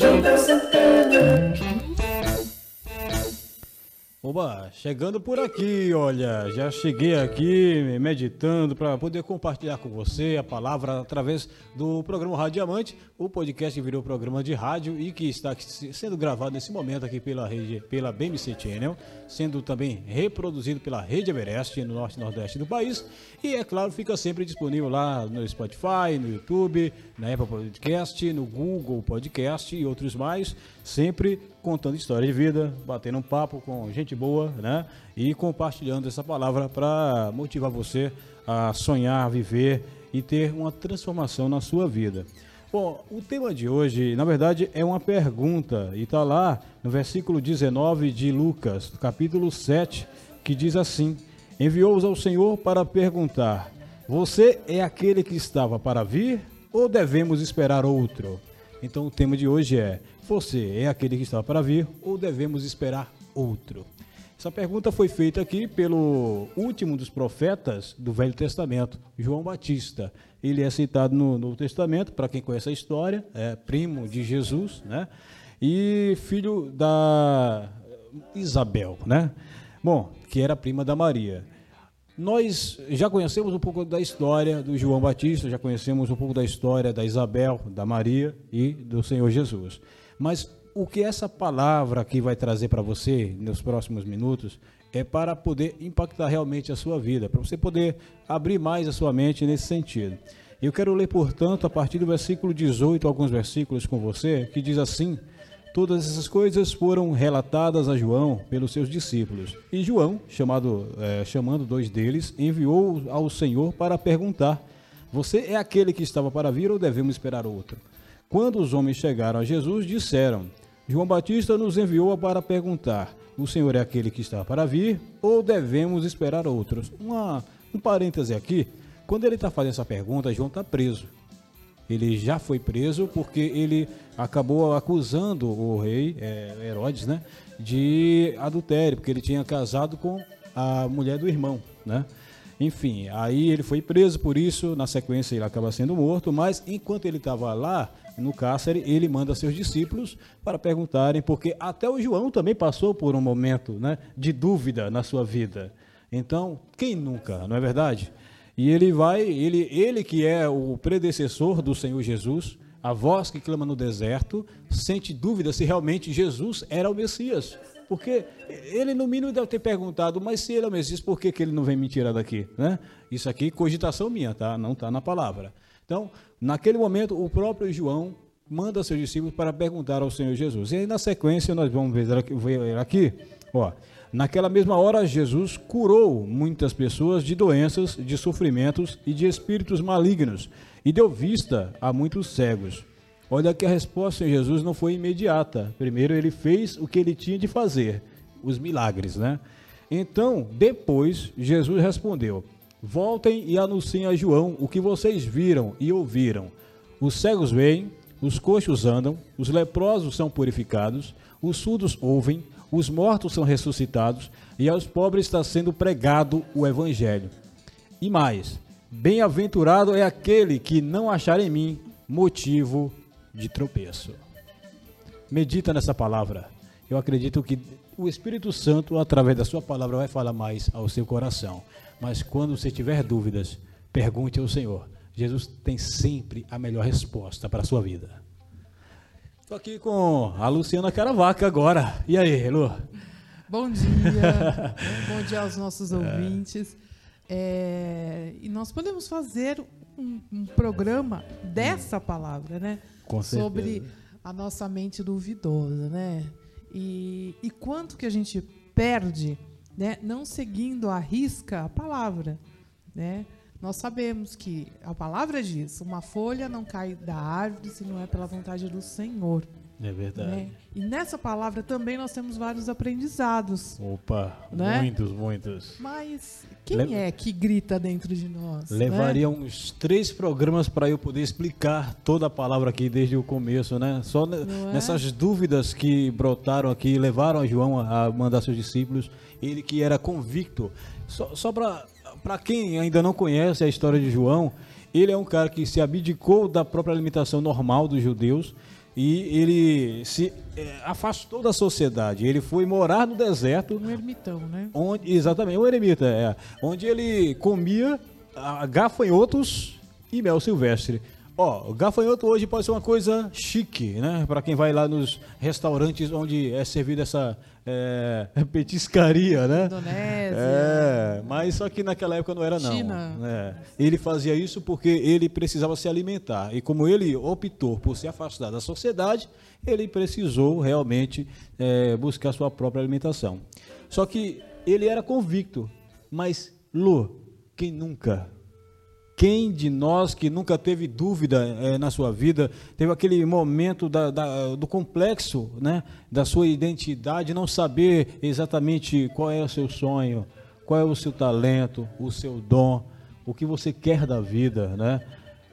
João Santana. Oba, chegando por aqui, olha, já cheguei aqui meditando para poder compartilhar com você a palavra através do programa Rádio Diamante, o podcast que virou programa de rádio e que está sendo gravado nesse momento aqui pela rede, pela BMC Channel, sendo também reproduzido pela Rede Everest no norte e nordeste do país. E é claro, fica sempre disponível lá no Spotify, no YouTube, na Apple Podcast, no Google Podcast e outros mais, sempre contando história de vida, batendo um papo com gente boa, né? E compartilhando essa palavra para motivar você a sonhar, viver e ter uma transformação na sua vida. Bom, o tema de hoje, na verdade, é uma pergunta e está lá no versículo 19 de Lucas, capítulo 7, que diz assim: Enviou-os ao Senhor para perguntar: Você é aquele que estava para vir ou devemos esperar outro? Então o tema de hoje é: Você é aquele que estava para vir ou devemos esperar outro? Essa pergunta foi feita aqui pelo último dos profetas do Velho Testamento, João Batista. Ele é citado no Novo Testamento, para quem conhece a história, é primo de Jesus, né? E filho da Isabel, né? Bom, que era prima da Maria. Nós já conhecemos um pouco da história do João Batista, já conhecemos um pouco da história da Isabel, da Maria e do Senhor Jesus. Mas o que essa palavra aqui vai trazer para você nos próximos minutos é para poder impactar realmente a sua vida, para você poder abrir mais a sua mente nesse sentido. Eu quero ler, portanto, a partir do versículo 18, alguns versículos com você, que diz assim: Todas essas coisas foram relatadas a João pelos seus discípulos. E João, chamado, é, chamando dois deles, enviou ao Senhor para perguntar: Você é aquele que estava para vir ou devemos esperar outro? Quando os homens chegaram a Jesus, disseram: João Batista nos enviou para perguntar: O Senhor é aquele que está para vir ou devemos esperar outros? Uma, um parêntese aqui: quando ele está fazendo essa pergunta, João está preso. Ele já foi preso porque ele acabou acusando o rei é, Herodes, né, de adultério, porque ele tinha casado com a mulher do irmão, né? Enfim, aí ele foi preso por isso, na sequência ele acaba sendo morto, mas enquanto ele estava lá no cárcere, ele manda seus discípulos para perguntarem, porque até o João também passou por um momento né, de dúvida na sua vida. Então, quem nunca, não é verdade? E ele vai, ele, ele que é o predecessor do Senhor Jesus, a voz que clama no deserto, sente dúvida se realmente Jesus era o Messias. Porque ele, no mínimo, deve ter perguntado, mas se ele é o Messias, por que, que ele não vem me tirar daqui? Né? Isso aqui, cogitação minha, tá? não está na palavra. Então, naquele momento, o próprio João manda seus discípulos para perguntar ao Senhor Jesus. E aí, na sequência, nós vamos ver aqui, aqui ó, Naquela mesma hora, Jesus curou muitas pessoas de doenças, de sofrimentos e de espíritos malignos e deu vista a muitos cegos. Olha que a resposta de Jesus não foi imediata. Primeiro, ele fez o que ele tinha de fazer, os milagres, né? Então, depois, Jesus respondeu: Voltem e anunciem a João o que vocês viram e ouviram. Os cegos veem, os coxos andam, os leprosos são purificados, os surdos ouvem, os mortos são ressuscitados e aos pobres está sendo pregado o evangelho. E mais, bem-aventurado é aquele que não achar em mim motivo de tropeço. Medita nessa palavra. Eu acredito que o Espírito Santo, através da sua palavra, vai falar mais ao seu coração. Mas quando você tiver dúvidas, pergunte ao Senhor. Jesus tem sempre a melhor resposta para a sua vida. Estou aqui com a Luciana Caravaca agora. E aí, Lu? Bom dia. Bom dia aos nossos ouvintes. É, e nós podemos fazer um, um, programa dessa palavra, né? Com certeza. Sobre a nossa mente duvidosa, né? E, e quanto que a gente perde, né? Não seguindo a risca a palavra, né? Nós sabemos que a palavra diz: uma folha não cai da árvore se não é pela vontade do Senhor. É verdade. Né? E nessa palavra também nós temos vários aprendizados. Opa, né? muitos, muitos. Mas quem Le... é que grita dentro de nós? Né? Levaria né? uns três programas para eu poder explicar toda a palavra aqui desde o começo, né? Só Não é? nessas é? dúvidas que brotaram aqui, levaram a João a mandar seus discípulos. Ele que era convicto. Só, só para quem ainda não conhece a história de João, ele é um cara que se abdicou da própria alimentação normal dos judeus, e ele se é, afastou da sociedade. Ele foi morar no deserto, Um ermitão, né? onde exatamente um eremita, é, onde ele comia ah, gafanhotos e mel silvestre. Ó, gafanhoto hoje pode ser uma coisa chique, né? Para quem vai lá nos restaurantes onde é servida essa é, petiscaria, né? Indonésia. É, mas só que naquela época não era não. China. É. Ele fazia isso porque ele precisava se alimentar. E como ele optou por se afastar da sociedade, ele precisou realmente é, buscar sua própria alimentação. Só que ele era convicto. Mas, Lu, quem nunca? Quem de nós que nunca teve dúvida eh, na sua vida, teve aquele momento da- da- do complexo né, da sua identidade, não saber exatamente qual é o seu sonho, qual é o seu talento, o seu dom, o que você quer da vida, né?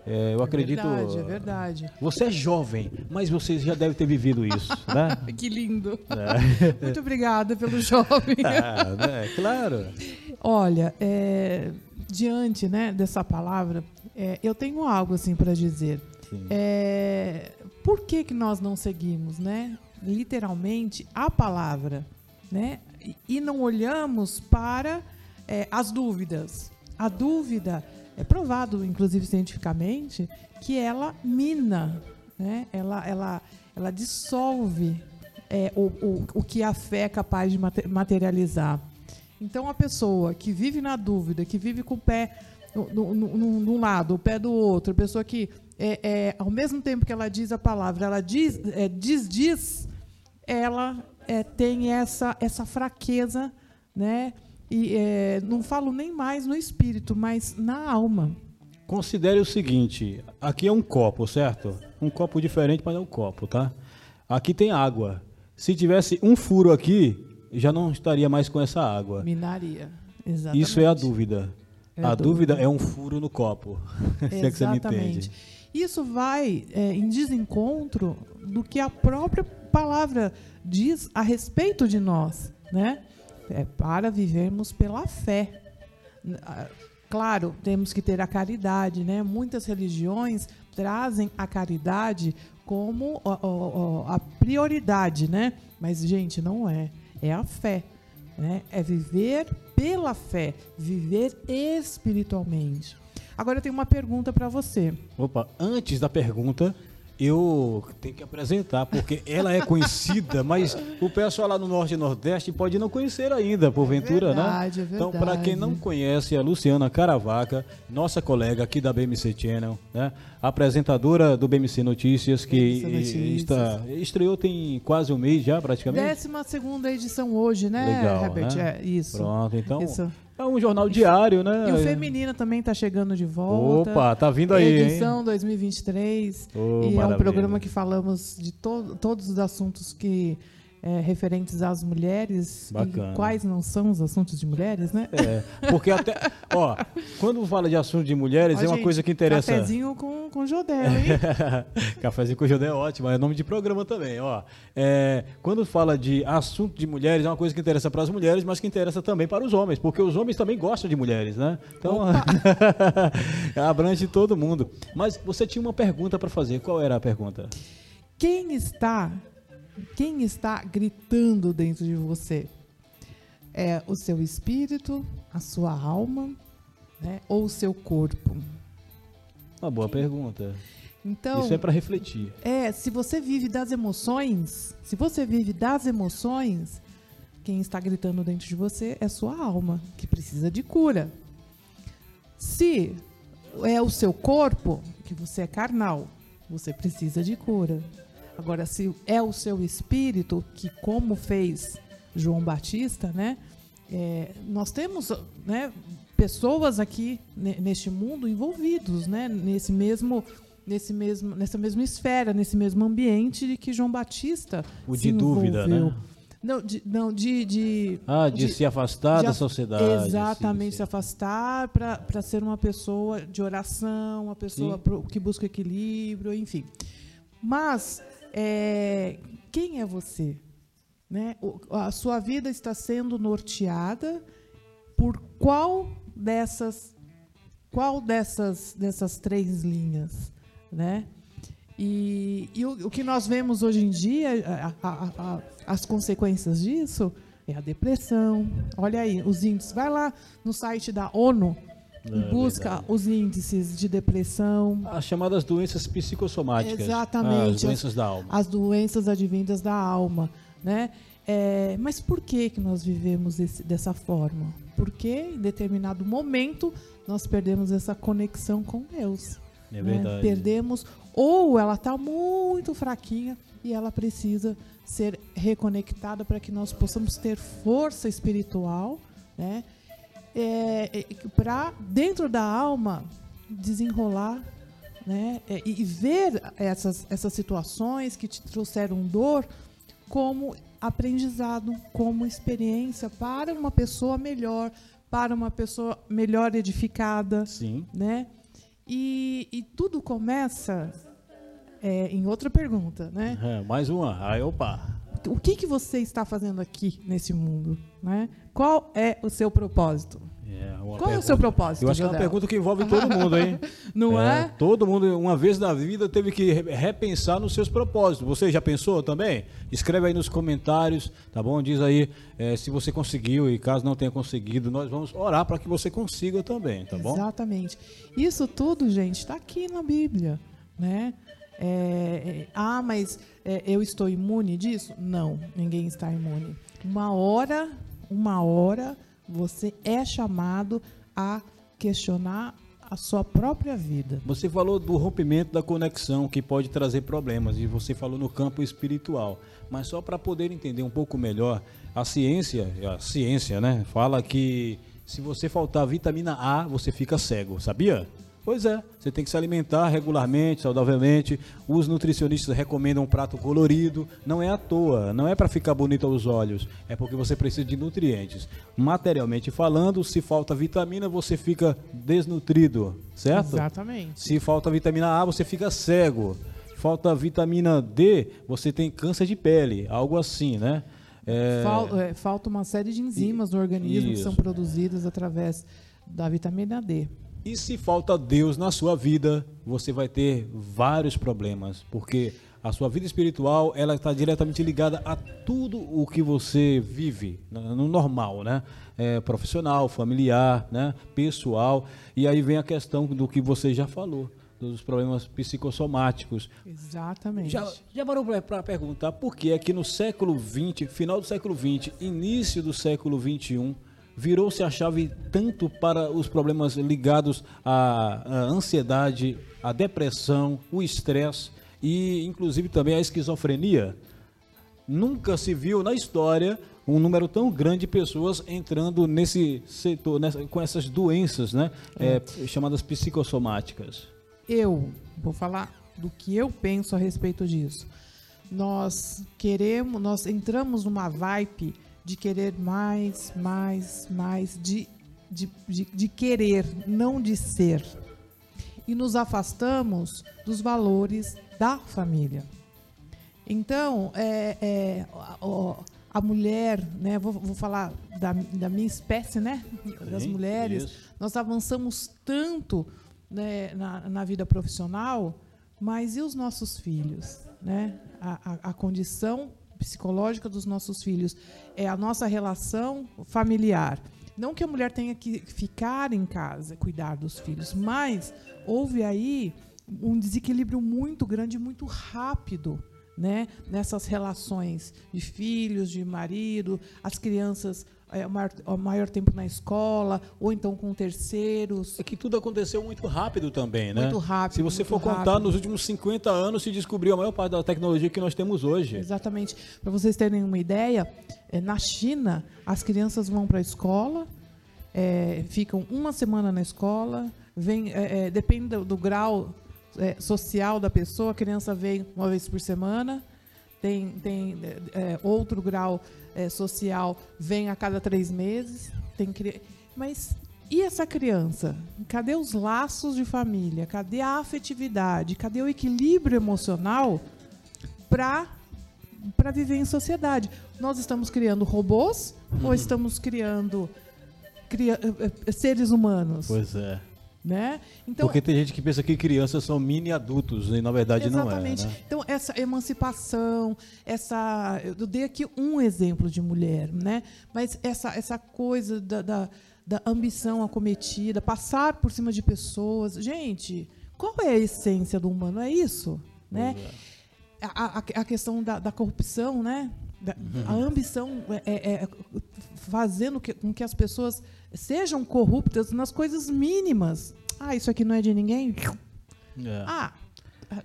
Eh, eu acredito. É verdade, é verdade. Você é jovem, mas você já deve ter vivido isso, né? Que lindo. É. Muito obrigada pelo jovem. Ah, né? Claro. Olha, é, diante né, dessa palavra, é, eu tenho algo assim para dizer. É, por que, que nós não seguimos, né? Literalmente a palavra, né? E, e não olhamos para é, as dúvidas. A dúvida é provado, inclusive cientificamente, que ela mina, né? Ela, ela, ela dissolve é, o, o, o que a fé é capaz de mate- materializar. Então, a pessoa que vive na dúvida, que vive com o pé num lado, o pé do outro, a pessoa que, é, é, ao mesmo tempo que ela diz a palavra, ela diz, é, diz, diz, ela é, tem essa, essa fraqueza, né? E é, não falo nem mais no espírito, mas na alma. Considere o seguinte: aqui é um copo, certo? Um copo diferente, mas é um copo, tá? Aqui tem água. Se tivesse um furo aqui, já não estaria mais com essa água. Minaria. Exatamente. Isso é a dúvida. É a a dúvida. dúvida. é um furo no copo. Se é que você me entende. Isso vai é, em desencontro do que a própria palavra diz a respeito de nós, né? É para vivermos pela fé. Claro, temos que ter a caridade, né? Muitas religiões trazem a caridade como ó, ó, a prioridade, né? Mas, gente, não é. É a fé. Né? É viver pela fé, viver espiritualmente. Agora eu tenho uma pergunta para você. Opa, antes da pergunta, eu tenho que apresentar, porque ela é conhecida, mas o pessoal lá no Norte e Nordeste pode não conhecer ainda, porventura, verdade, né? é Então, para quem não verdade. conhece, a Luciana Caravaca, nossa colega aqui da BMC Channel, né? Apresentadora do BMC Notícias, que BMC Notícias. está, estreou tem quase um mês já, praticamente. Décima segunda edição hoje, né, Legal, Herbert? né? É, isso. Pronto, então Isso. É um jornal diário, né? E o feminino também está chegando de volta. Opa, tá vindo aí, hein? Edição 2023. Ô, e é um maravilha. programa que falamos de to todos os assuntos que é, referentes às mulheres. Bacana. E quais não são os assuntos de mulheres, né? É, porque até, ó, quando fala de assunto de mulheres, Ó, é uma gente, coisa que interessa. Cafezinho com, com Jodel, hein? Cafézinho com Judé é ótimo, é nome de programa também, ó. É, quando fala de assunto de mulheres, é uma coisa que interessa para as mulheres, mas que interessa também para os homens, porque os homens também gostam de mulheres, né? Então, abrange todo mundo. Mas você tinha uma pergunta para fazer, qual era a pergunta? Quem está, quem está gritando dentro de você? É o seu espírito, a sua alma, né? ou o seu corpo? Uma boa pergunta. Então, Isso é para refletir. É, se você vive das emoções, se você vive das emoções, quem está gritando dentro de você é sua alma, que precisa de cura. Se é o seu corpo, que você é carnal, você precisa de cura. Agora, se é o seu espírito, que como fez João Batista, né? é, nós temos né, pessoas aqui ne- neste mundo envolvidos, né? Nesse mesmo, nesse mesmo, nessa mesma esfera, nesse mesmo ambiente de que João Batista O de dúvida, envolveu. né? Não, de, não, de, de Ah, de, de- se afastar de da sociedade. Exatamente, sim, se afastar para ser uma pessoa de oração, uma pessoa pro- que busca equilíbrio, enfim. Mas é, quem é você? Né? O- a sua vida está sendo norteada por qual dessas qual dessas dessas três linhas, né? E, e o, o que nós vemos hoje em dia, a- a- a- as consequências disso, é a depressão. Olha aí, os índices. Vai lá no site da ONU, É busca os índices de depressão, As chamadas doenças psicossomáticas. Exatamente. As doenças da alma. as doenças advindas da alma, né? É, mas por que que nós vivemos esse- dessa forma? Porque em determinado momento nós perdemos essa conexão com Deus. É né? verdade. Perdemos ou ela está muito fraquinha e ela precisa ser reconectada para que nós possamos ter força espiritual, né? Para dentro da alma desenrolar né? É, e, e ver essas, essas situações que te trouxeram dor como aprendizado, como experiência para uma pessoa melhor, para uma pessoa melhor edificada, Sim. né? E, e tudo começa é, em outra pergunta, né? É, mais uma. Aí, opa. O que, que você está fazendo aqui nesse mundo, né? Qual é o seu propósito? É, Qual é o pergunta- seu propósito, Eu acho que é uma pergunta que envolve todo mundo, hein? Não é? Todo mundo, uma vez na vida, teve que re- repensar nos seus propósitos. Você já pensou também? Escreve aí nos comentários, tá bom? Diz aí eh, se você conseguiu e caso não tenha conseguido, nós vamos orar para que você consiga também, tá bom? Exatamente. Isso tudo, gente, está aqui na Bíblia, né? É, é, ah, mas é, eu estou imune disso? Não, ninguém está imune. Uma hora, uma hora, você é chamado a questionar a sua própria vida. Você falou do rompimento da conexão que pode trazer problemas e você falou no campo espiritual. Mas só para poder entender um pouco melhor, a ciência, a ciência, né, fala que se você faltar vitamina A, você fica cego, sabia? Pois é, você tem que se alimentar regularmente, saudavelmente. Os nutricionistas recomendam um prato colorido. Não é à toa, não é para ficar bonito aos olhos, é porque você precisa de nutrientes. Materialmente falando, se falta vitamina, você fica desnutrido, certo? Exatamente. Se falta vitamina A, você fica cego. Falta vitamina D, você tem câncer de pele, algo assim, né? É, Fal- é, falta uma série de enzimas no organismo que são Isso. produzidas através da vitamina D. E se falta Deus na sua vida, você vai ter vários problemas, porque a sua vida espiritual ela está diretamente ligada a tudo o que você vive no no normal, né? É, profissional, familiar, né? Pessoal. E aí vem a questão do que você já falou, dos problemas psicossomáticos. Exatamente. Já, já parou para perguntar por que é que no século XX, final do século XX, início do século XXI, virou-se a chave tanto para os problemas ligados à, à ansiedade, à depressão, o estresse e inclusive também à esquizofrenia? Nunca se viu na história um número tão grande de pessoas entrando nesse setor, nessa- com essas doenças, né, é, chamadas psicossomáticas. eu vou falar do que eu penso a respeito disso. Nós queremos, nós entramos numa vibe de querer mais, mais, mais, de, de, de, de querer, não de ser. E nos afastamos dos valores da família. Então, é, é, a, a mulher, né, vou, vou falar da, da minha espécie, né, das Sim, mulheres, isso. nós avançamos tanto né, na, na vida profissional, mas e os nossos filhos? Né? A, a, a condição psicológica dos nossos filhos é a nossa relação familiar. Não que a mulher tenha que ficar em casa, cuidar dos filhos, mas houve aí um desequilíbrio muito grande, muito rápido, né? Nessas relações de filhos, de marido, as crianças é, o, maior, o maior tempo na escola, ou então com terceiros. É que tudo aconteceu muito rápido também, né? Muito rápido, Se você for contar, rápido. nos últimos 50 anos se descobriu a maior parte da tecnologia que nós temos hoje. Exatamente. Para vocês terem uma ideia, é, na China, as crianças vão para a escola, é, ficam uma semana na escola, vem, é, é, depende do, do grau é, social da pessoa, a criança vem uma vez por semana, tem, tem é, é, outro grau é, social, vem a cada três meses. Tem cri... Mas e essa criança? Cadê os laços de família? Cadê a afetividade? Cadê o equilíbrio emocional para para viver em sociedade. Nós estamos criando robôs ou estamos criando cria- eh, eh, seres humanos? Pois é. Né? Então, Porque tem gente que pensa que crianças são mini adultos, e na verdade Exatamente. não é. Né? Então, essa emancipação, essa. Eu dei aqui um exemplo de mulher, né? Mas essa, essa coisa da, da, da ambição acometida, passar por cima de pessoas. Gente, qual é a essência do humano? É isso. Né? A, a, a questão da, da corrupção, né? A ambição é, é- é fazendo que, com que as pessoas sejam corruptas nas coisas mínimas. Ah, isso aqui não é de ninguém? É. Ah,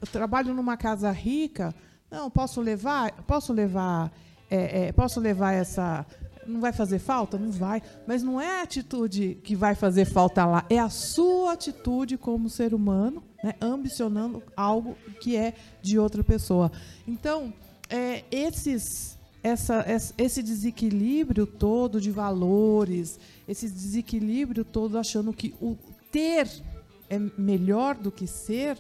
eu trabalho numa casa rica. Não, posso levar? Posso levar? é, é, posso levar essa? Não vai fazer falta? Não vai. Mas não é a atitude que vai fazer falta lá. É a sua atitude como ser humano, né, ambicionando algo que é de outra pessoa. Então, é, esses, essa, es- esse desequilíbrio todo de valores, esse desequilíbrio todo achando que o ter é melhor do que ser,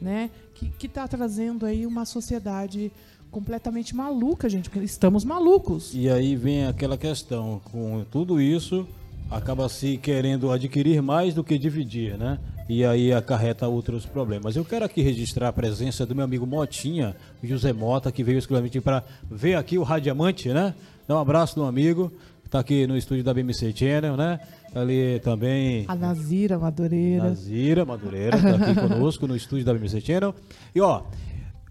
né? Que está trazendo aí uma sociedade completamente maluca, gente. Porque estamos malucos. E aí vem aquela questão, com tudo isso, acaba se querendo adquirir mais do que dividir, né? E aí acarreta outros problemas. Eu quero aqui registrar a presença do meu amigo Motinha, José Mota, que veio exclusivamente para ver aqui o Radiamante, né? Dá um abraço do amigo, que tá aqui no estúdio da BMC Channel, né? Ali também A Nazira Madureira. Nazira Madureira, tá aqui conosco no estúdio da BBC Channel. E ó,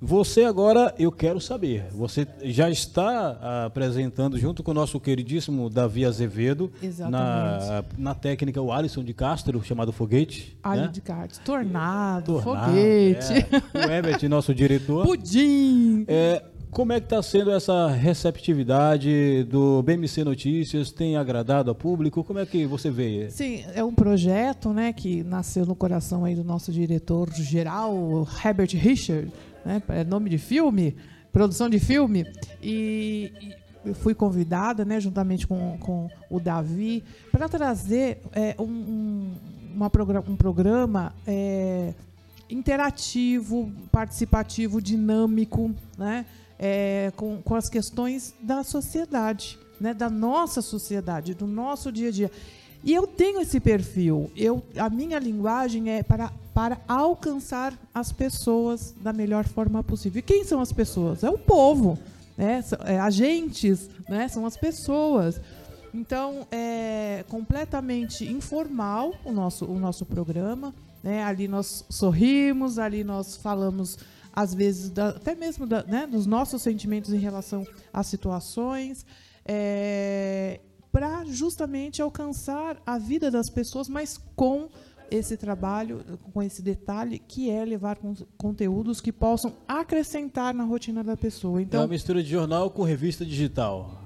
você agora, eu quero saber, você já está ah, apresentando junto com o nosso queridíssimo Davi Azevedo, na, na técnica o Alisson de Castro, chamado Foguete. Alho né? de cartas. Tornado, Tornado, foguete, é. O Herbert, nosso diretor. pudim. É, como é que está sendo essa receptividade do BMC Notícias? Tem agradado ao público? Como é que você vê? Sim, é um projeto né, que nasceu no coração aí do nosso diretor geral, Herbert Richard, né, é nome de filme, produção de filme, e, e fui convidada, né, juntamente com, com o Davi, para trazer é, um, um, uma progra- um programa é, interativo, participativo, dinâmico, né, é, com, com as questões da sociedade, né, da nossa sociedade, do nosso dia a dia. E eu tenho esse perfil. Eu, a minha linguagem é para, para alcançar as pessoas da melhor forma possível. E quem são as pessoas? É o povo, né? São- é, agentes, né? São as pessoas. Então, é completamente informal o nosso, o nosso programa. Né? Ali nós sorrimos, ali nós falamos, às vezes, da- até mesmo da- né, dos nossos sentimentos em relação às situações. É, para justamente alcançar a vida das pessoas, mas com esse trabalho, com esse detalhe, que é levar con- conteúdos que possam acrescentar na rotina da pessoa. é Então, uma mistura de jornal com revista digital.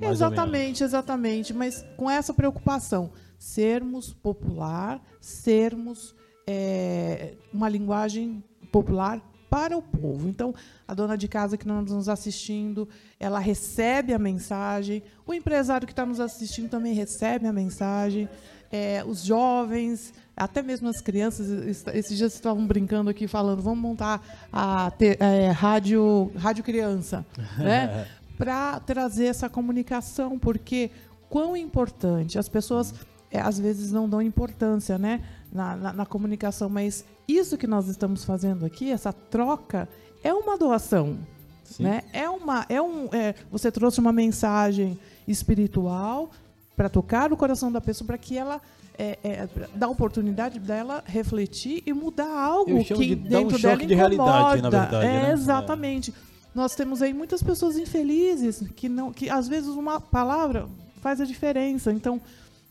Exatamente, exatamente. Mas com essa preocupação, sermos popular, sermos é, uma linguagem popular para o povo. Então, a dona de casa que está nos assistindo, ela recebe a mensagem. O empresário que está nos assistindo também recebe a mensagem. É, os jovens, até mesmo as crianças, es- esses dias estavam brincando aqui, falando, vamos montar a te- é, rádio, rádio criança, né? para trazer essa comunicação, porque quão importante as pessoas é, às vezes não dão importância, né, na, na, na comunicação, mas isso que nós estamos fazendo aqui, essa troca, é uma doação, Sim. né? É uma, é um, é, você trouxe uma mensagem espiritual para tocar o coração da pessoa, para que ela é, é, a oportunidade dela refletir e mudar algo que de um dentro choque dela de realidade, incomoda. verdade, É, né? exatamente. Nós temos aí muitas pessoas infelizes que não, que às vezes uma palavra faz a diferença. Então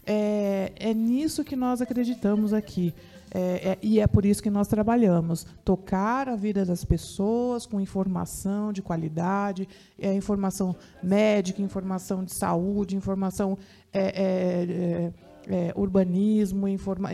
é, é nisso que nós acreditamos aqui. É, é- e é por isso que nós trabalhamos. Tocar a vida das pessoas com informação de qualidade, é, informação médica, informação de saúde, informação é, é, urbanismo, informa,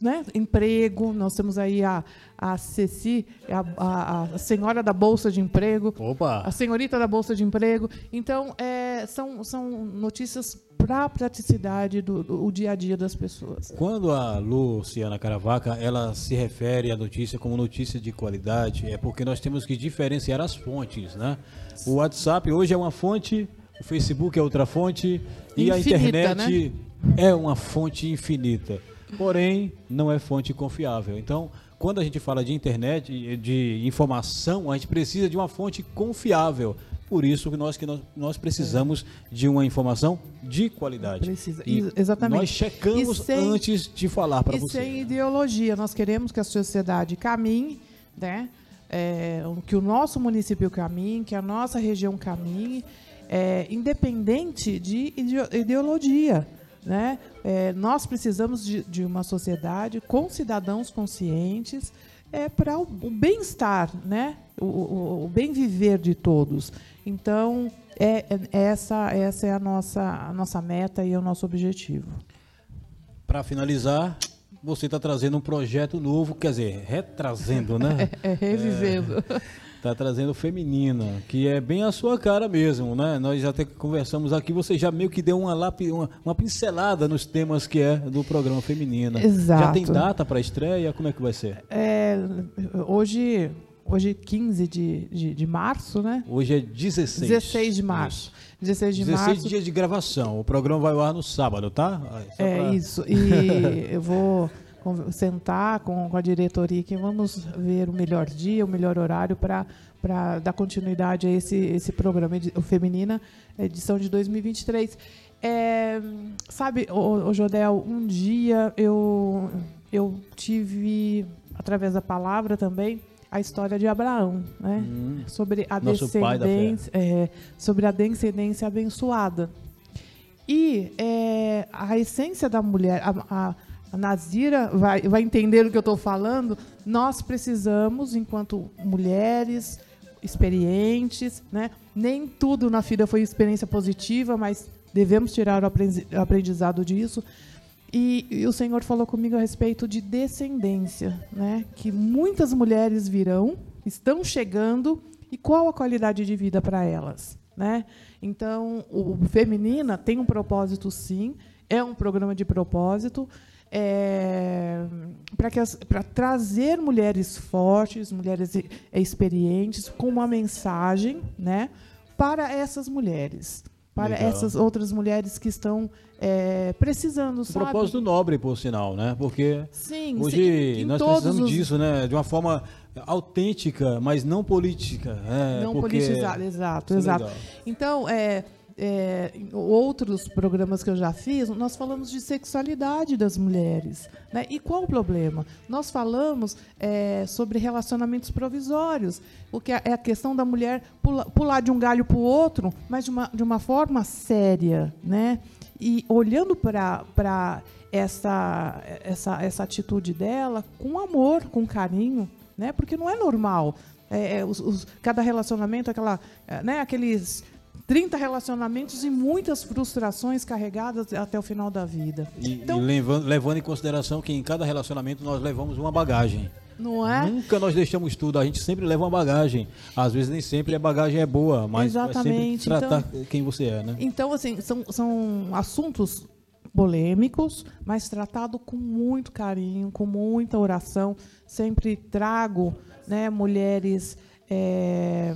né? emprego. Nós temos aí a, a Ceci, a, a, senhora da Bolsa de Emprego, Opa! a senhorita da Bolsa de Emprego. Então, é, são, são notícias para a praticidade do, do o dia a dia das pessoas. Quando a Luciana Caravaca ela se refere à notícia como notícia de qualidade, é porque nós temos que diferenciar as fontes, né? O WhatsApp hoje é uma fonte, o Facebook é outra fonte e a Infinita, internet é uma fonte infinita. porém não é fonte confiável. Então, quando a gente fala de internet, de informação, a gente precisa de uma fonte confiável. Por isso que nós, que nós, nós precisamos de uma informação de qualidade. Precisa. E Ex- exatamente. Nós checamos E sem- antes de falar para e você. sem ideologia. Nós queremos que a sociedade caminhe, né? É, que o nosso município caminhe, que a nossa região caminhe, é, independente de ideo- ideologia. Né? É, nós precisamos de, de uma sociedade com cidadãos conscientes é, para o, o bem-estar, né? o, o- o bem viver de todos. Então, é, é- essa, essa é a nossa, a nossa meta e é o nosso objetivo. Para finalizar, você está trazendo um projeto novo, quer dizer, retrazendo, né? É revivendo. Está trazendo feminina, que é bem a sua cara mesmo, né? Nós até conversamos aqui, você já meio que deu uma, lápis, uma, uma pincelada nos temas que é do programa feminina. Já Exato. tem data para estreia? Como é que vai ser? É, hoje, hoje 15 de, de, de março, né? Hoje é 16. 16 de março. 16 de 16 março. dias de gravação. O programa vai ao ar no sábado, tá? Só É pra- isso. E eu vou sentar com, com a diretoria que vamos ver o melhor dia, o melhor horário para para dar continuidade a esse, esse programa, o Feminina, edição de 2023. É, sabe, o, Jodel, um dia eu, eu tive, através da palavra também, a história de Abraão, né? Hum. sobre a descendência, é, sobre a descendência abençoada. E é, a essência da mulher, a, a- a Nazira vai, vai entender o que eu estou falando. Nós precisamos, enquanto mulheres experientes, né? Nem tudo na vida foi experiência positiva, mas devemos tirar o aprendi- aprendizado disso. E, e o Senhor falou comigo a respeito de descendência, né? Que muitas mulheres virão, estão chegando, e qual a qualidade de vida para elas, né? Então, o Feminina tem um propósito, sim, é um programa de propósito, é, para trazer mulheres fortes, mulheres e- experientes, com uma mensagem, né? Para essas mulheres, para Legal. essas outras mulheres que estão é, precisando, Um sabe? propósito nobre, por sinal, né? Porque Sim, hoje sim, nós precisamos os- disso, né? De uma forma autêntica, mas não política. É, não porque- politizado, exato, Isso é exato. Então, é, é, outros programas que eu já fiz, nós falamos de sexualidade das mulheres. Né? E qual o problema? Nós falamos é, sobre relacionamentos provisórios, o que é é a questão da mulher pula- pular de um galho para o outro, mas de uma, de uma forma séria. Né? E olhando para essa, essa, essa atitude dela com amor, com carinho, né? porque não é normal. É, é, os- os- cada relacionamento, aquela, é, né, aqueles 30 relacionamentos e muitas frustrações carregadas até o final da vida. E, Então- e levando, levando em consideração que em cada relacionamento nós levamos uma bagagem. Não é? Nunca nós deixamos tudo, a gente sempre leva uma bagagem. Às vezes nem sempre a bagagem é boa, mas vai Exatamente, sempre tratar quem você é, né? Então, assim, são, são assuntos polêmicos, mas tratado com muito carinho, com muita oração. Sempre trago né, mulheres é,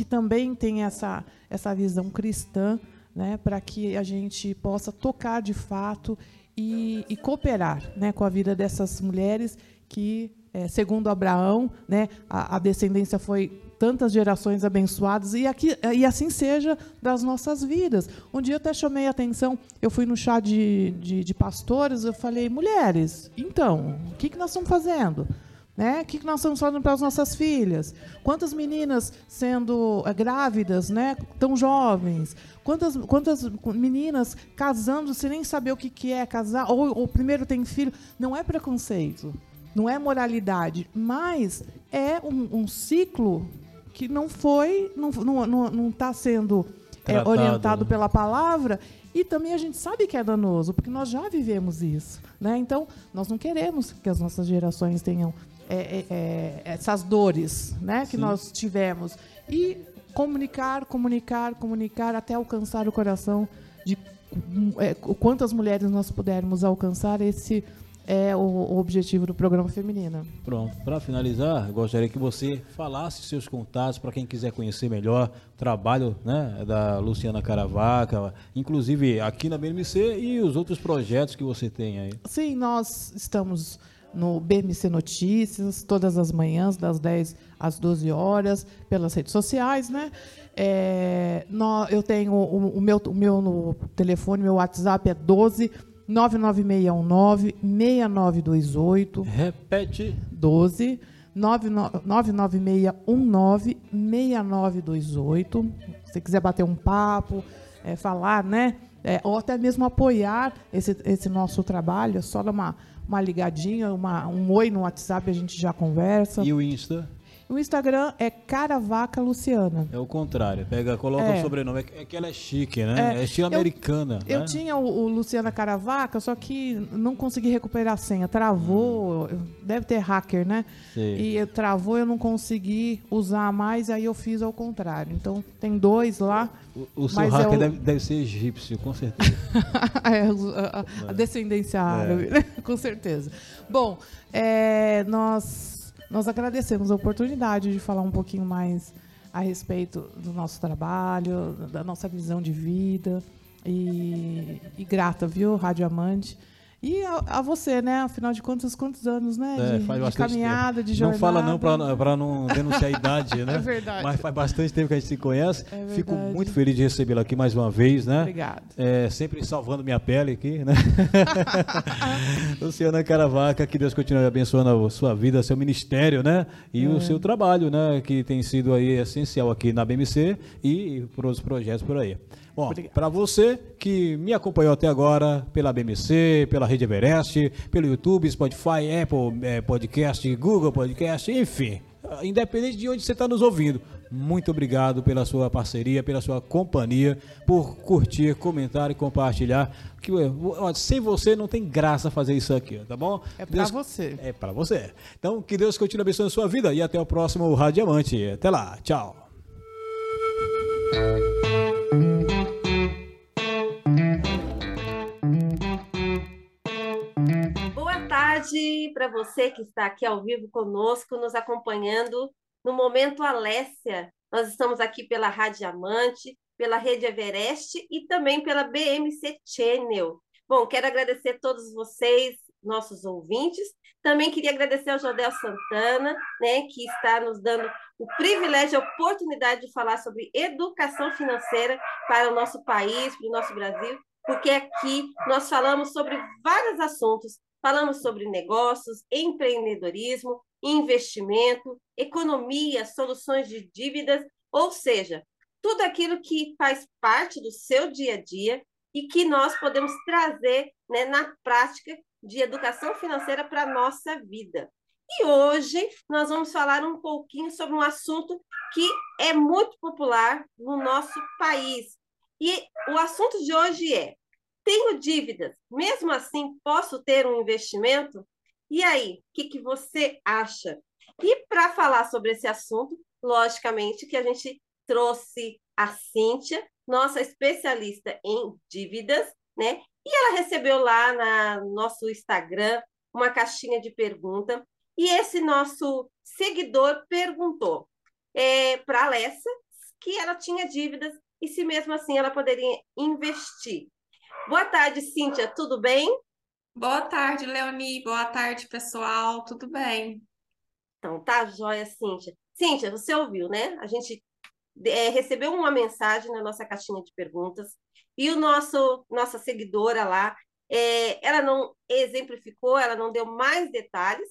que também têm essa, essa visão cristã, né, para que a gente possa tocar de fato e, e cooperar né, com a vida dessas mulheres que, é, segundo Abraão, né, a, a descendência foi tantas gerações abençoadas e, aqui, e assim seja das nossas vidas. Um dia eu até chamei a atenção, eu fui no chá de, de, de pastores, eu falei, mulheres, então, o que, que nós estamos fazendo? Né? O que, nós estamos fazendo para as nossas filhas? Quantas meninas sendo eh, grávidas, né? tão jovens? Quantas, quantas meninas casando sem nem saber o que, que é casar? Ou, ou primeiro tem filho? Não é preconceito, não é moralidade, mas é um, um ciclo que não foi, não está não, não, não tá sendo é, orientado pela palavra e também a gente sabe que é danoso, porque nós já vivemos isso. Né? Então, nós não queremos que as nossas gerações tenham é, é, é, essas dores né, que Sim. nós tivemos. E comunicar, comunicar, comunicar até alcançar o coração de é, quantas mulheres nós pudermos alcançar esse é o, o objetivo do programa Feminina. Pronto, para finalizar, gostaria que você falasse seus contatos para quem quiser conhecer melhor o trabalho né, da Luciana Caravaca, inclusive aqui na BMC e os outros projetos que você tem aí. Sim, nós estamos no BMC Notícias, todas as manhãs, das 10 às 12 horas, pelas redes sociais, né? É, nó- eu tenho o, o meu, o meu no telefone, meu WhatsApp é 12 99619 6928 Repete. 12 996196928. Se você quiser bater um papo, é, falar, né? É, ou até mesmo apoiar esse, esse nosso trabalho, é só dar uma, uma ligadinha, uma, um oi no WhatsApp, a gente já conversa. E o Insta O Instagram é Caravaca Luciana. é o contrário. Pega, coloca É. o sobrenome. É que- É que ela é chique, né? É, É, estilo eu- americana. Eu né? tinha o, o Luciana Caravaca, só que não consegui recuperar a senha. Travou, deve ter hacker, né? Sei. E travou, eu não consegui usar mais, aí eu fiz ao contrário. Então tem dois lá. O, o seu é hacker o- deve, deve ser egípcio, com certeza. É, a, a- a descendência árabe, né? com certeza. Bom, é, nós, nós agradecemos a oportunidade de falar um pouquinho mais a respeito do nosso trabalho, da nossa visão de vida. E, e grata, viu, Rádio Amante? E a, a você, né? Afinal de contas, quantos anos, né? É, de, faz de caminhada, tempo. de jornada. Não fala não pra não denunciar a idade, né? É verdade. Mas faz bastante tempo que a gente se conhece. É Fico muito feliz de recebê-la aqui mais uma vez, né? Obrigada. É, sempre salvando minha pele aqui, né? Luciana Caravaca, que Deus continue abençoando a sua vida, seu ministério, né? E É. o seu trabalho, né? Que tem sido aí essencial aqui na BMC e para os projetos por aí. Bom, para você que me acompanhou até agora pela BMC, pela Rede Everest, pelo YouTube, Spotify, Apple eh, Podcast, Google Podcast, enfim, independente de onde você está nos ouvindo, muito obrigado pela sua parceria, pela sua companhia, por curtir, comentar e compartilhar. Que ó, sem você não tem graça fazer isso aqui, tá bom? É Deus- você. É para você. Então, que Deus continue abençoando a sua vida e até o próximo Rádio Diamante. Até lá, tchau. Tarde para você que está aqui ao vivo conosco, nos acompanhando no Momento Alessia. Nós estamos aqui pela Rádio Amante, pela Rede Everest e também pela BMC Channel. Bom, quero agradecer a todos vocês, nossos ouvintes. Também queria agradecer ao Jodel Santana, né, que está nos dando o privilégio, a oportunidade de falar sobre educação financeira para o nosso país, para o nosso Brasil, porque aqui nós falamos sobre vários assuntos. Falamos sobre negócios, empreendedorismo, investimento, economia, soluções de dívidas, ou seja, tudo aquilo que faz parte do seu dia a dia e que nós podemos trazer né, na prática de educação financeira para a nossa vida. E hoje nós vamos falar um pouquinho sobre um assunto que é muito popular no nosso país. E o assunto de hoje é: tenho dívidas, mesmo assim posso ter um investimento? E aí, o que, que você acha? E para falar sobre esse assunto, logicamente que a gente trouxe a Cíntia, nossa especialista em dívidas, né? E ela recebeu lá na, no nosso Instagram uma caixinha de pergunta. E esse nosso seguidor perguntou é, para a Alessa que ela tinha dívidas e se mesmo assim ela poderia investir. Boa tarde, Cíntia, tudo bem? Boa tarde, Leoni. Boa tarde, pessoal. Tudo bem? Então, tá joia, Cíntia. Cíntia, você ouviu, né? A gente é, recebeu uma mensagem na nossa caixinha de perguntas e o nosso nossa seguidora lá, é, ela não exemplificou, ela não deu mais detalhes,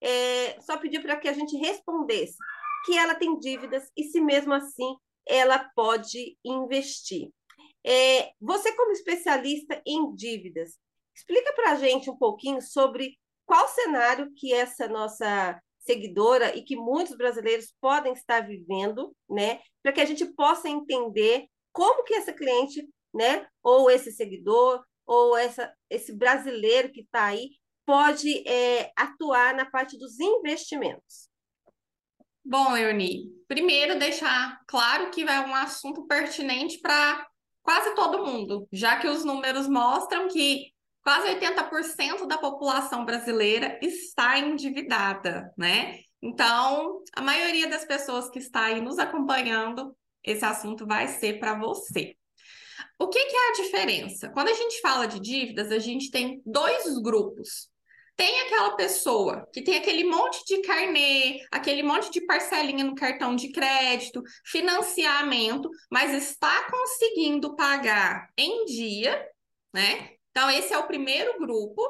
é, só pediu para que a gente respondesse que ela tem dívidas e se mesmo assim ela pode investir. É, você, como especialista em dívidas, explica para a gente um pouquinho sobre qual cenário que essa nossa seguidora e que muitos brasileiros podem estar vivendo, né, para que a gente possa entender como que essa cliente, né, ou esse seguidor, ou essa, esse brasileiro que está aí, pode é, atuar na parte dos investimentos. Bom, Leoni, primeiro deixar claro que é um assunto pertinente para quase todo mundo, já que os números mostram que quase 80% da população brasileira está endividada, né? Então, a maioria das pessoas que está aí nos acompanhando, esse assunto vai ser para você. O que, que é a diferença? Quando a gente fala de dívidas, a gente tem dois grupos. Tem aquela pessoa que tem aquele monte de carnê, aquele monte de parcelinha no cartão de crédito, financiamento, mas está conseguindo pagar em dia, né? Então, esse é o primeiro grupo.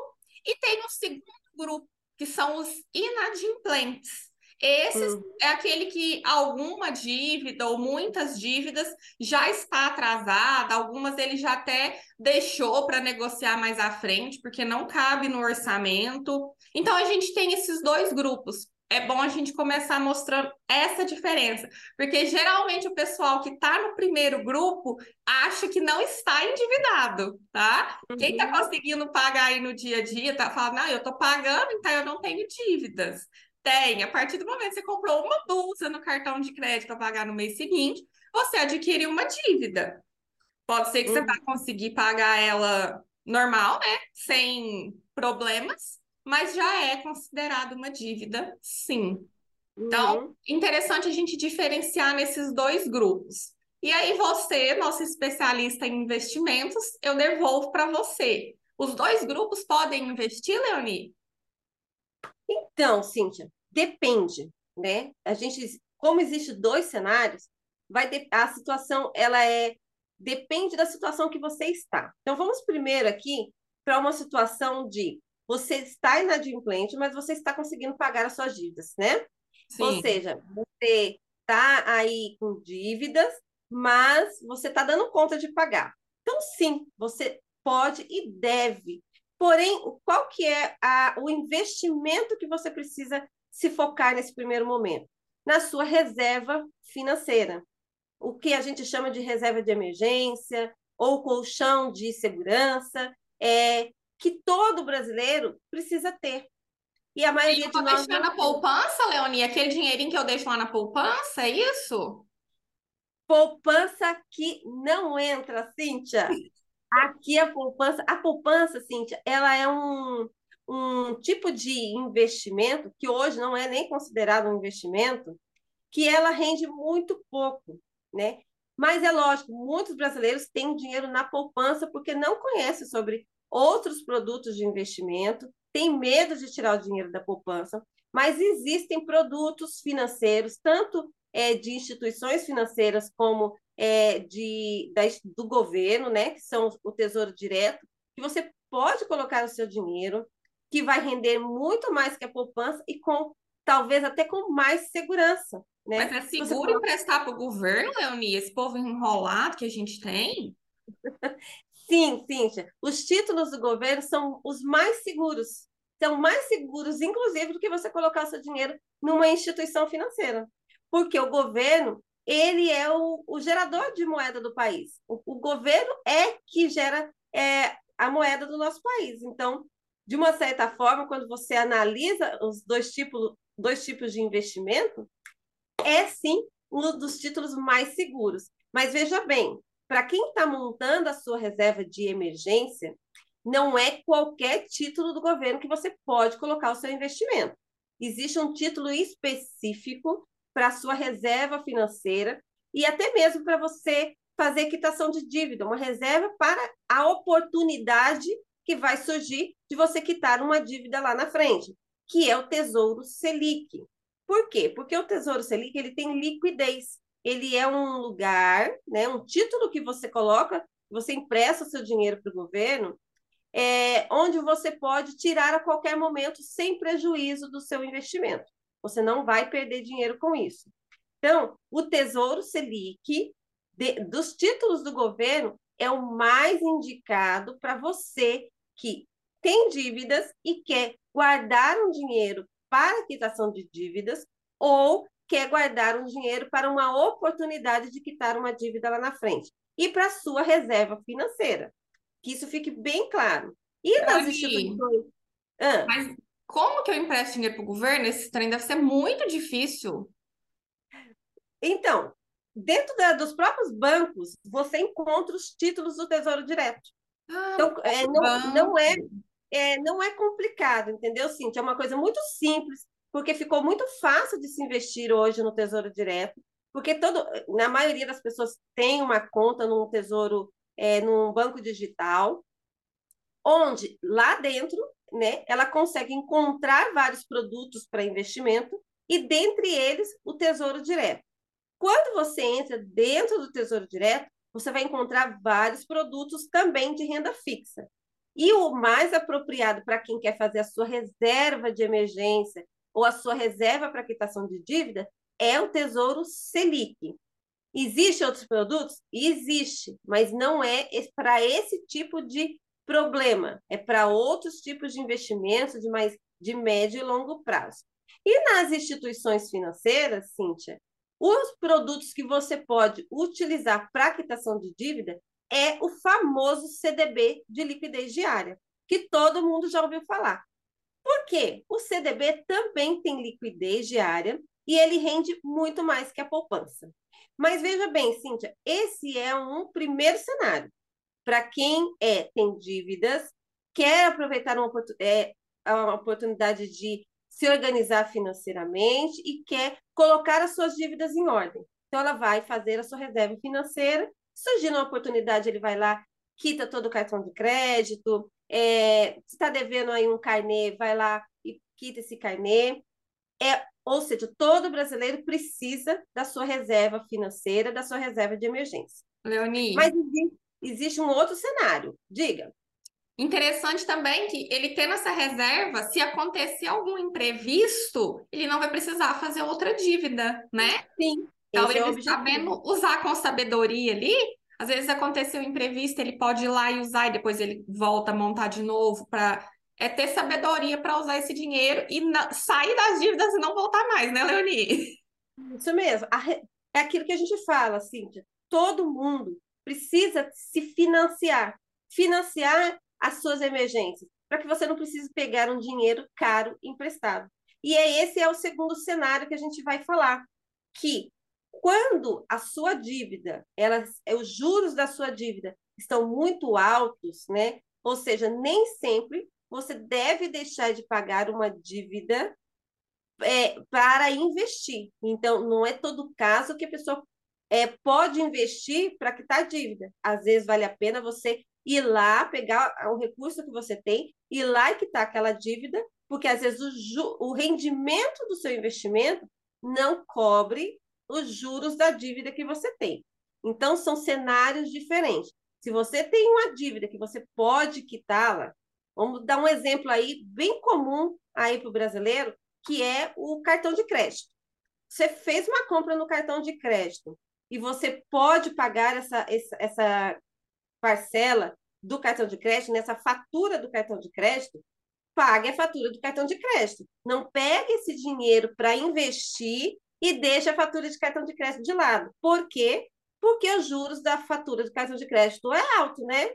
E tem o segundo grupo, que são os inadimplentes. Esse uhum. é aquele que alguma dívida ou muitas dívidas já está atrasada, algumas ele já até deixou para negociar mais à frente, porque não cabe no orçamento. Então a gente tem esses dois grupos. É bom a gente começar mostrando essa diferença, porque geralmente o pessoal que está no primeiro grupo acha que não está endividado, tá? Uhum. Quem está conseguindo pagar aí no dia a dia, tá falando, não, eu estou pagando, então eu não tenho dívidas. Tem. A partir do momento que você comprou uma bolsa no cartão de crédito para pagar no mês seguinte, você adquiriu uma dívida. Pode ser que uhum. você vai conseguir pagar ela normal, né? Sem problemas, mas já é considerado uma dívida, sim. Então, uhum. interessante a gente diferenciar nesses dois grupos. E aí, você, nosso especialista em investimentos, eu devolvo para você. Os dois grupos podem investir, Leonie? Então, Cíntia, depende, né? A gente, como existe dois cenários, vai de, a situação ela é depende da situação que você está. Então vamos primeiro aqui para uma situação de você está inadimplente, mas você está conseguindo pagar as suas dívidas, né? Sim. Ou seja, você está aí com dívidas, mas você está dando conta de pagar. Então, sim, você pode e deve Porém, qual que é a, o investimento que você precisa se focar nesse primeiro momento? Na sua reserva financeira. O que a gente chama de reserva de emergência ou colchão de segurança, é que todo brasileiro precisa ter. E a maioria eu de nós. deixar na poupança, Leonie? Aquele dinheirinho que eu deixo lá na poupança, é isso? Poupança que não entra, Cíntia. Aqui a poupança, a poupança, Cíntia, ela é um, um tipo de investimento que hoje não é nem considerado um investimento, que ela rende muito pouco, né? Mas é lógico, muitos brasileiros têm dinheiro na poupança porque não conhecem sobre outros produtos de investimento, têm medo de tirar o dinheiro da poupança, mas existem produtos financeiros, tanto é, de instituições financeiras como é, de, da, do governo, né, que são o Tesouro Direto, que você pode colocar o seu dinheiro, que vai render muito mais que a poupança e com talvez até com mais segurança. Né? Mas é seguro emprestar para o governo, Leonie? Esse povo enrolado que a gente tem? Sim, Cíntia. Os títulos do governo são os mais seguros. São mais seguros, inclusive, do que você colocar o seu dinheiro numa instituição financeira. Porque o governo, ele é o, o gerador de moeda do país. O, o governo é que gera é, a moeda do nosso país. Então, de uma certa forma, quando você analisa os dois tipos, dois tipos de investimento, é sim um dos títulos mais seguros. Mas veja bem, para quem está montando a sua reserva de emergência, não é qualquer título do governo que você pode colocar o seu investimento. Existe um título específico para a sua reserva financeira e até mesmo para você fazer quitação de dívida, uma reserva para a oportunidade que vai surgir de você quitar uma dívida lá na frente, que é o Tesouro Selic. Por quê? Porque o Tesouro Selic ele tem liquidez. Ele é um lugar, né, um título que você coloca, você empresta o seu dinheiro para o governo, é, onde você pode tirar a qualquer momento sem prejuízo do seu investimento. Você não vai perder dinheiro com isso. Então, o Tesouro Selic, de, dos títulos do governo, é o mais indicado para você que tem dívidas e quer guardar um dinheiro para quitação de dívidas ou quer guardar um dinheiro para uma oportunidade de quitar uma dívida lá na frente. E para sua reserva financeira. Que isso fique bem claro. E nas instituições. Ah. Mas como que eu empresto dinheiro para o governo? Esse trem deve ser muito difícil. Então, dentro da, dos próprios bancos, você encontra os títulos do Tesouro Direto. Ah, Então, é, não, não é, é, não é complicado, entendeu, Cintia? É uma coisa muito simples, porque ficou muito fácil de se investir hoje no Tesouro Direto, porque todo, na maioria das pessoas tem uma conta num Tesouro, é, num banco digital, onde lá dentro, né, ela consegue encontrar vários produtos para investimento e dentre eles o Tesouro Direto. Quando você entra dentro do Tesouro Direto, você vai encontrar vários produtos também de renda fixa. E o mais apropriado para quem quer fazer a sua reserva de emergência ou a sua reserva para quitação de dívida é o Tesouro Selic. Existem outros produtos? Existe, mas não é para esse tipo de problema, é para outros tipos de investimentos de mais de médio e longo prazo. E nas instituições financeiras, Cíntia, os produtos que você pode utilizar para quitação de dívida é o famoso CDB de liquidez diária, que todo mundo já ouviu falar. Por quê? O CDB também tem liquidez diária e ele rende muito mais que a poupança. Mas veja bem, Cíntia, esse é um primeiro cenário. Para quem é, tem dívidas, quer aproveitar uma, é, uma oportunidade de se organizar financeiramente e quer colocar as suas dívidas em ordem. Então, ela vai fazer a sua reserva financeira. Surgindo uma oportunidade, ele vai lá, quita todo o cartão de crédito. É, se está devendo aí um carnê, vai lá e quita esse carnê. É, ou seja, todo brasileiro precisa da sua reserva financeira, da sua reserva de emergência. Leonie. Mas existe, existe um outro cenário. Diga. Interessante também que ele tendo essa reserva, se acontecer algum imprevisto, ele não vai precisar fazer outra dívida, né? Sim. Então, é ele objetivo. sabendo usar com sabedoria ali, às vezes aconteceu um imprevisto, ele pode ir lá e usar e depois ele volta a montar de novo para é ter sabedoria para usar esse dinheiro e sair das dívidas e não voltar mais, né, Leonie? Isso mesmo. É aquilo que a gente fala, Cíntia. Todo mundo precisa se financiar. Financiar as suas emergências, para que você não precise pegar um dinheiro caro emprestado. E é esse é o segundo cenário que a gente vai falar, que quando a sua dívida, ela, os juros da sua dívida estão muito altos, né? Ou seja, nem sempre você deve deixar de pagar uma dívida é, para investir. Então, não é todo caso que a pessoa é, pode investir para quitar dívida. Às vezes vale a pena você ir lá, pegar o recurso que você tem, ir lá e quitar aquela dívida, porque às vezes o, o rendimento do seu investimento não cobre os juros da dívida que você tem. Então, são cenários diferentes. Se você tem uma dívida que você pode quitá-la, vamos dar um exemplo aí bem comum aí para o brasileiro, que é o cartão de crédito. Você fez uma compra no cartão de crédito e você pode pagar essa, essa, parcela do cartão de crédito, nessa fatura do cartão de crédito, pague a fatura do cartão de crédito. Não pegue esse dinheiro para investir e deixe a fatura de cartão de crédito de lado. Por quê? Porque os juros da fatura do cartão de crédito é alto, né?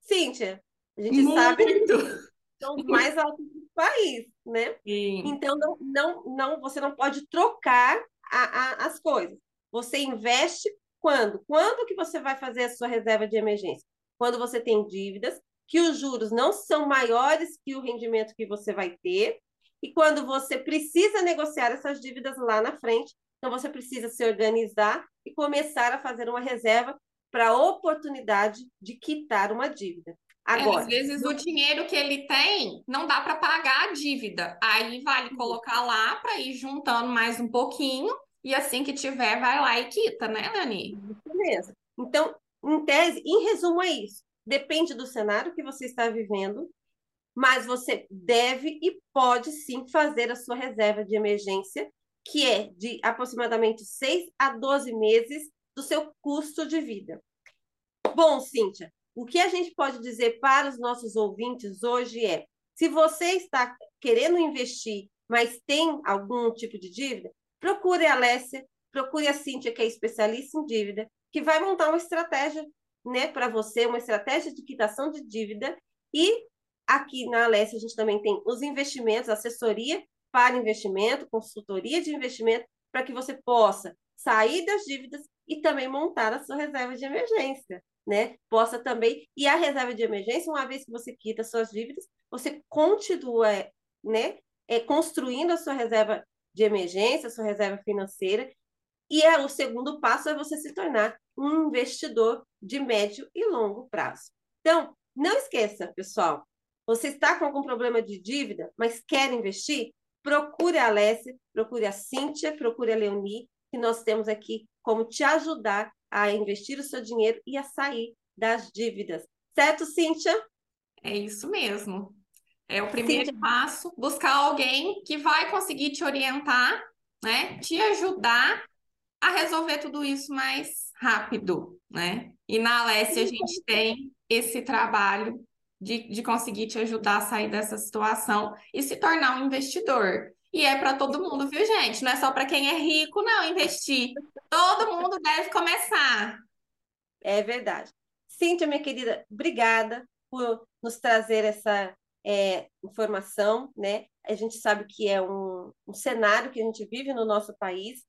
Cíntia, a gente sabe que Muito. são os mais altos do país, né? Sim. Então, não, não, não, você não pode trocar a, a, as coisas. Você investe quando? Quando que você vai fazer a sua reserva de emergência? Quando você tem dívidas, que os juros não são maiores que o rendimento que você vai ter, e quando você precisa negociar essas dívidas lá na frente, então você precisa se organizar e começar a fazer uma reserva para a oportunidade de quitar uma dívida. É, Agora, às vezes o dinheiro que ele tem não dá para pagar a dívida. Aí vale colocar lá para ir juntando mais um pouquinho e assim que tiver, vai lá e quita, né, Leonie? Beleza. Então, em tese, em resumo, é isso. Depende do cenário que você está vivendo, mas você deve e pode sim fazer a sua reserva de emergência, que é de aproximadamente 6 a 12 meses do seu custo de vida. Bom, Cíntia, o que a gente pode dizer para os nossos ouvintes hoje é: se você está querendo investir, mas tem algum tipo de dívida, procure a Alessia, procure a Cíntia, que é especialista em dívida, que vai montar uma estratégia né, para você, uma estratégia de quitação de dívida. E aqui na Alessia a gente também tem os investimentos, assessoria para investimento, consultoria de investimento, para que você possa sair das dívidas e também montar a sua reserva de emergência, né? Possa também, e a reserva de emergência, uma vez que você quita suas dívidas, você continua, né, é, construindo a sua reserva de emergência, sua reserva financeira, e é, o segundo passo é você se tornar um investidor de médio e longo prazo. Então, não esqueça, pessoal, você está com algum problema de dívida, mas quer investir? Procure a Alessia, procure a Cíntia, procure a Leonie, que nós temos aqui como te ajudar a investir o seu dinheiro e a sair das dívidas. Certo, Cíntia? É isso mesmo. É o primeiro Cíntia. passo, buscar alguém que vai conseguir te orientar, né? Te ajudar a resolver tudo isso mais rápido, né? E na Alessia a gente tem esse trabalho de, de conseguir te ajudar a sair dessa situação e se tornar um investidor. E é para todo mundo, viu, gente? Não é só para quem é rico, não, investir. Todo mundo deve começar. É verdade. Cíntia, minha querida, obrigada por nos trazer essa é, informação, né? A gente sabe que é um, um cenário que a gente vive no nosso país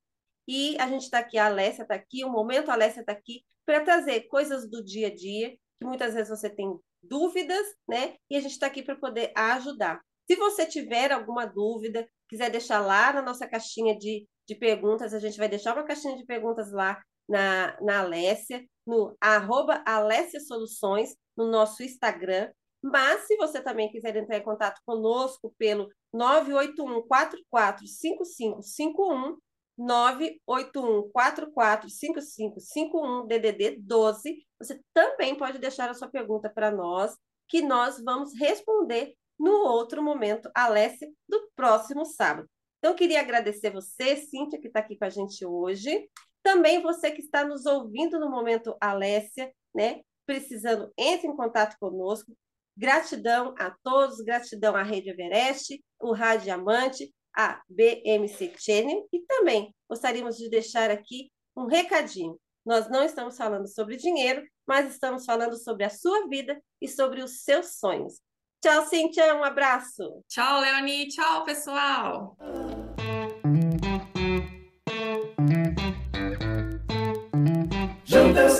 e a gente está aqui, a Alessia está aqui, o momento a Alessia está aqui para trazer coisas do dia a dia, que muitas vezes você tem dúvidas, né? E a gente está aqui para poder ajudar. Se você tiver alguma dúvida, quiser deixar lá na nossa caixinha de, de perguntas, a gente vai deixar uma caixinha de perguntas lá na, na Alessia, no arroba Alessia Soluções, no nosso Instagram. Mas se você também quiser entrar em contato conosco pelo 981 445551 981445551 DDD 12, você também pode deixar a sua pergunta para nós, que nós vamos responder no outro momento, Alessia, do próximo sábado. Então, queria agradecer você, Cíntia, que está aqui com a gente hoje. Também você que está nos ouvindo no momento, Alessia, né? Precisando, entre em contato conosco. Gratidão a todos, gratidão à Rede Everest, o Rádio Diamante, a BMC Channel e também gostaríamos de deixar aqui um recadinho. Nós não estamos falando sobre dinheiro, mas estamos falando sobre a sua vida e sobre os seus sonhos. Tchau, Cintia, um abraço. Tchau, Leonie. Tchau, pessoal. Juntos,